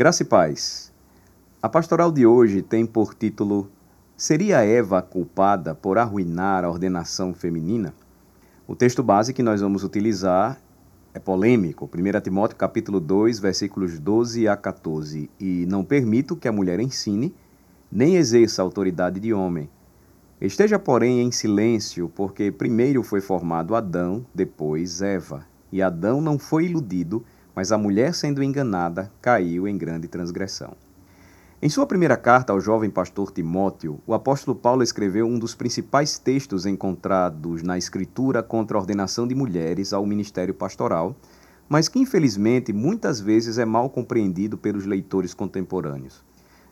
Graça e paz. A pastoral de hoje tem por título Seria Eva culpada por arruinar a ordenação feminina? O texto base que nós vamos utilizar é polêmico, 1 Timóteo capítulo 2, versículos 12 a 14, e não permito que a mulher ensine, nem exerça autoridade de homem. Esteja, porém, em silêncio, porque primeiro foi formado Adão, depois Eva, e Adão não foi iludido, mas a mulher, sendo enganada, caiu em grande transgressão. Em sua primeira carta ao jovem pastor Timóteo, o apóstolo Paulo escreveu um dos principais textos encontrados na Escritura contra a ordenação de mulheres ao ministério pastoral, mas que infelizmente muitas vezes é mal compreendido pelos leitores contemporâneos.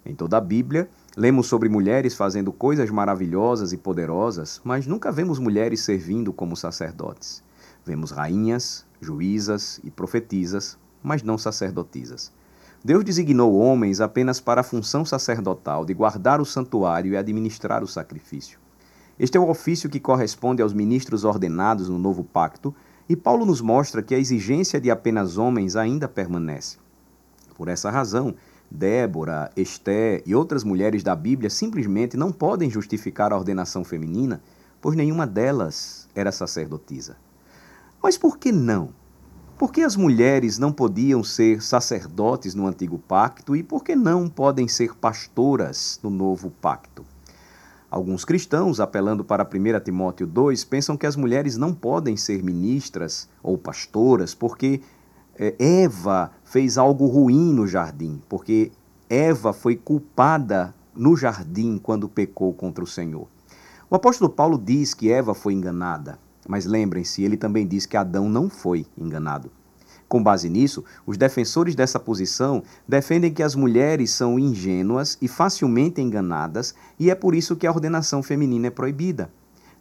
Em toda a Bíblia, lemos sobre mulheres fazendo coisas maravilhosas e poderosas, mas nunca vemos mulheres servindo como sacerdotes. Vemos rainhas, juízas e profetisas, mas não sacerdotisas. Deus designou homens apenas para a função sacerdotal de guardar o santuário e administrar o sacrifício. Este é o ofício que corresponde aos ministros ordenados no novo pacto, e Paulo nos mostra que a exigência de apenas homens ainda permanece. Por essa razão, Débora, Esté e outras mulheres da Bíblia simplesmente não podem justificar a ordenação feminina, pois nenhuma delas era sacerdotisa. Mas por que não? Por que as mulheres não podiam ser sacerdotes no antigo pacto e por que não podem ser pastoras no novo pacto? Alguns cristãos, apelando para 1 Timóteo 2, pensam que as mulheres não podem ser ministras ou pastoras porque é, Eva fez algo ruim no jardim, porque Eva foi culpada no jardim quando pecou contra o Senhor. O apóstolo Paulo diz que Eva foi enganada. Mas lembrem-se, ele também diz que Adão não foi enganado. Com base nisso, os defensores dessa posição defendem que as mulheres são ingênuas e facilmente enganadas, e é por isso que a ordenação feminina é proibida.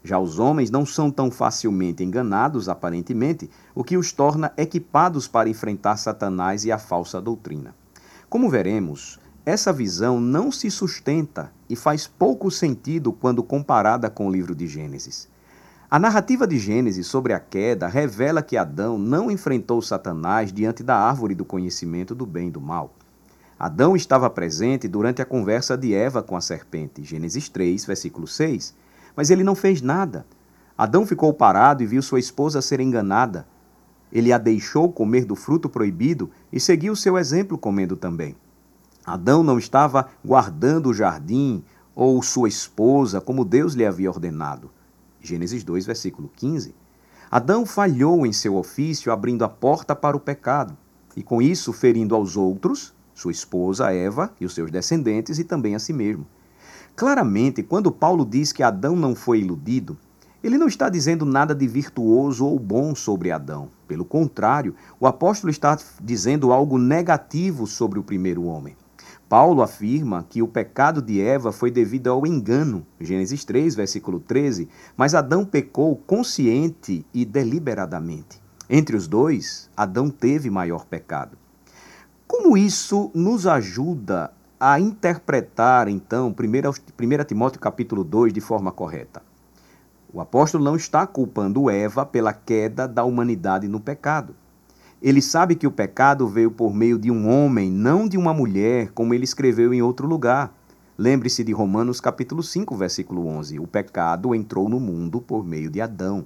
Já os homens não são tão facilmente enganados, aparentemente, o que os torna equipados para enfrentar Satanás e a falsa doutrina. Como veremos, essa visão não se sustenta e faz pouco sentido quando comparada com o livro de Gênesis. A narrativa de Gênesis sobre a queda revela que Adão não enfrentou Satanás diante da árvore do conhecimento do bem e do mal. Adão estava presente durante a conversa de Eva com a serpente, Gênesis 3, versículo 6, mas ele não fez nada. Adão ficou parado e viu sua esposa ser enganada. Ele a deixou comer do fruto proibido e seguiu seu exemplo comendo também. Adão não estava guardando o jardim ou sua esposa como Deus lhe havia ordenado. Gênesis 2, versículo 15. Adão falhou em seu ofício, abrindo a porta para o pecado, e com isso ferindo aos outros, sua esposa Eva e os seus descendentes, e também a si mesmo. Claramente, quando Paulo diz que Adão não foi iludido, ele não está dizendo nada de virtuoso ou bom sobre Adão. Pelo contrário, o apóstolo está dizendo algo negativo sobre o primeiro homem. Paulo afirma que o pecado de Eva foi devido ao engano, Gênesis 3, versículo 13, mas Adão pecou consciente e deliberadamente. Entre os dois, Adão teve maior pecado. Como isso nos ajuda a interpretar, então, 1 Timóteo capítulo 2 de forma correta? O apóstolo não está culpando Eva pela queda da humanidade no pecado. Ele sabe que o pecado veio por meio de um homem, não de uma mulher, como ele escreveu em outro lugar. Lembre-se de Romanos capítulo 5, versículo 11. O pecado entrou no mundo por meio de Adão.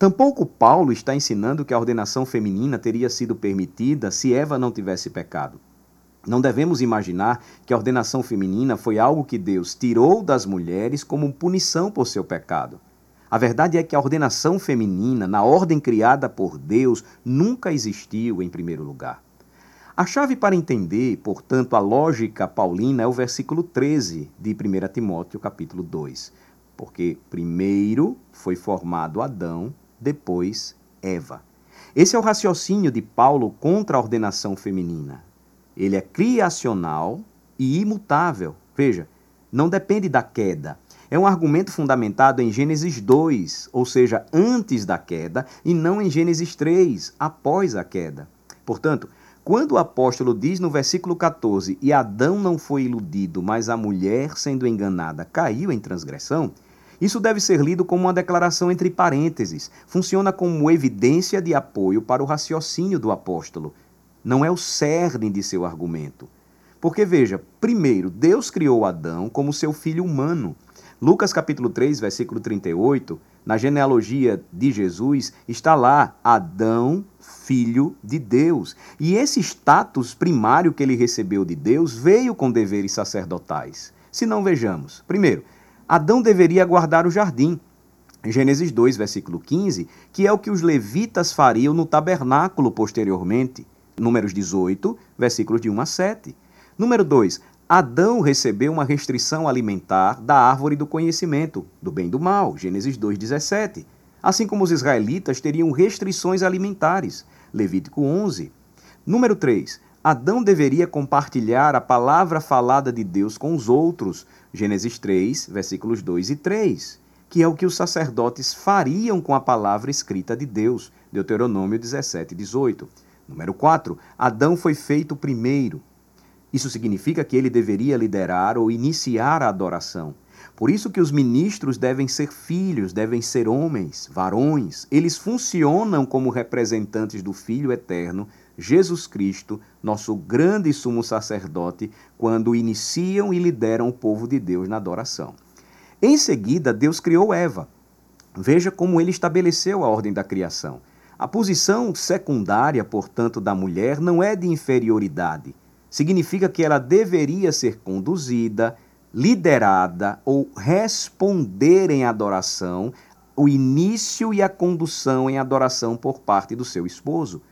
Tampouco Paulo está ensinando que a ordenação feminina teria sido permitida se Eva não tivesse pecado. Não devemos imaginar que a ordenação feminina foi algo que Deus tirou das mulheres como punição por seu pecado. A verdade é que a ordenação feminina, na ordem criada por Deus, nunca existiu em primeiro lugar. A chave para entender, portanto, a lógica paulina é o versículo 13 de 1 Timóteo, capítulo 2. Porque primeiro foi formado Adão, depois Eva. Esse é o raciocínio de Paulo contra a ordenação feminina. Ele é criacional e imutável. Veja, não depende da queda, é um argumento fundamentado em Gênesis 2, ou seja, antes da queda, e não em Gênesis 3, após a queda. Portanto, quando o apóstolo diz no versículo 14: E Adão não foi iludido, mas a mulher, sendo enganada, caiu em transgressão, isso deve ser lido como uma declaração entre parênteses. Funciona como evidência de apoio para o raciocínio do apóstolo. Não é o cerne de seu argumento. Porque veja, primeiro, Deus criou Adão como seu filho humano. Lucas capítulo 3, versículo 38, na genealogia de Jesus, está lá Adão, filho de Deus. E esse status primário que ele recebeu de Deus veio com deveres sacerdotais. Se não vejamos, primeiro, Adão deveria guardar o jardim. Gênesis 2, versículo 15, que é o que os levitas fariam no tabernáculo posteriormente. Números 18, versículos de 1 a 7. Número 2. Adão recebeu uma restrição alimentar da árvore do conhecimento, do bem e do mal, Gênesis 2,17. Assim como os israelitas teriam restrições alimentares, Levítico 11. Número 3. Adão deveria compartilhar a palavra falada de Deus com os outros, Gênesis 3, versículos 2 e 3, que é o que os sacerdotes fariam com a palavra escrita de Deus, Deuteronômio 17, 18. Número 4. Adão foi feito primeiro, isso significa que ele deveria liderar ou iniciar a adoração. Por isso que os ministros devem ser filhos, devem ser homens, varões. Eles funcionam como representantes do Filho eterno, Jesus Cristo, nosso grande sumo sacerdote, quando iniciam e lideram o povo de Deus na adoração. Em seguida, Deus criou Eva. Veja como ele estabeleceu a ordem da criação. A posição secundária, portanto, da mulher não é de inferioridade significa que ela deveria ser conduzida, liderada ou responder em adoração, o início e a condução em adoração por parte do seu esposo.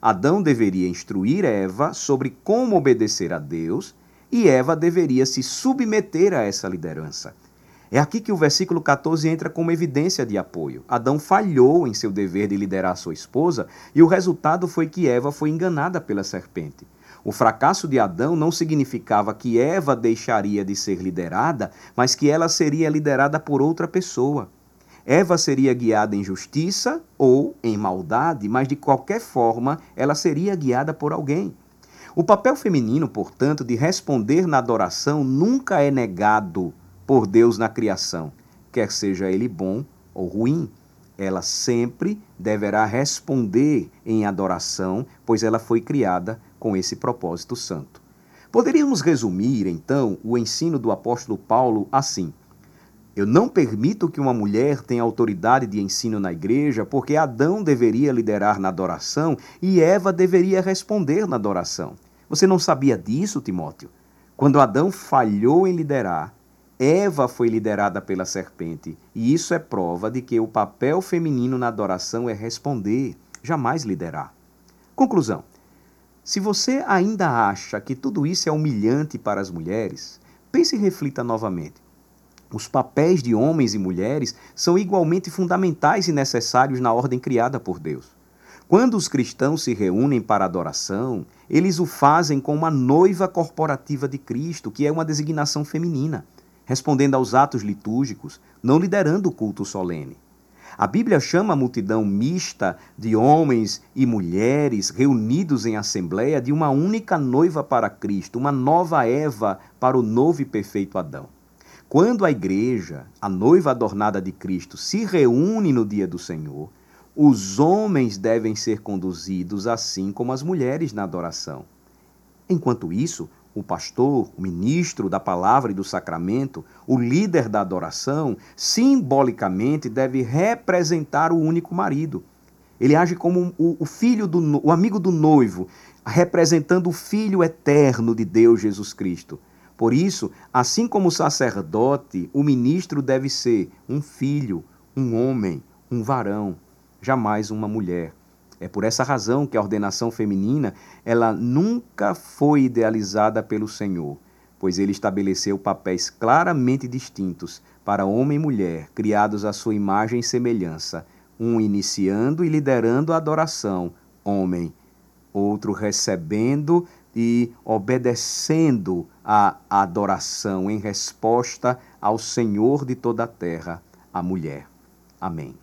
Adão deveria instruir Eva sobre como obedecer a Deus e Eva deveria se submeter a essa liderança. É aqui que o versículo 14 entra como evidência de apoio. Adão falhou em seu dever de liderar sua esposa e o resultado foi que Eva foi enganada pela serpente. O fracasso de Adão não significava que Eva deixaria de ser liderada, mas que ela seria liderada por outra pessoa. Eva seria guiada em justiça ou em maldade, mas de qualquer forma ela seria guiada por alguém. O papel feminino, portanto, de responder na adoração nunca é negado por Deus na criação, quer seja ele bom ou ruim. Ela sempre deverá responder em adoração, pois ela foi criada com esse propósito santo. Poderíamos resumir, então, o ensino do apóstolo Paulo assim: Eu não permito que uma mulher tenha autoridade de ensino na igreja, porque Adão deveria liderar na adoração e Eva deveria responder na adoração. Você não sabia disso, Timóteo? Quando Adão falhou em liderar, Eva foi liderada pela serpente, e isso é prova de que o papel feminino na adoração é responder, jamais liderar. Conclusão: se você ainda acha que tudo isso é humilhante para as mulheres, pense e reflita novamente. Os papéis de homens e mulheres são igualmente fundamentais e necessários na ordem criada por Deus. Quando os cristãos se reúnem para adoração, eles o fazem com uma noiva corporativa de Cristo, que é uma designação feminina, respondendo aos atos litúrgicos, não liderando o culto solene. A Bíblia chama a multidão mista de homens e mulheres reunidos em assembleia de uma única noiva para Cristo, uma nova Eva para o novo e perfeito Adão. Quando a igreja, a noiva adornada de Cristo, se reúne no dia do Senhor, os homens devem ser conduzidos assim como as mulheres na adoração. Enquanto isso, o pastor, o ministro da palavra e do sacramento, o líder da adoração, simbolicamente deve representar o único marido. Ele age como o, filho do o amigo do noivo, representando o filho eterno de Deus Jesus Cristo. Por isso, assim como o sacerdote, o ministro deve ser um filho, um homem, um varão, jamais uma mulher. É por essa razão que a ordenação feminina, ela nunca foi idealizada pelo Senhor, pois ele estabeleceu papéis claramente distintos para homem e mulher, criados à sua imagem e semelhança, um iniciando e liderando a adoração, homem, outro recebendo e obedecendo a adoração em resposta ao Senhor de toda a terra, a mulher. Amém.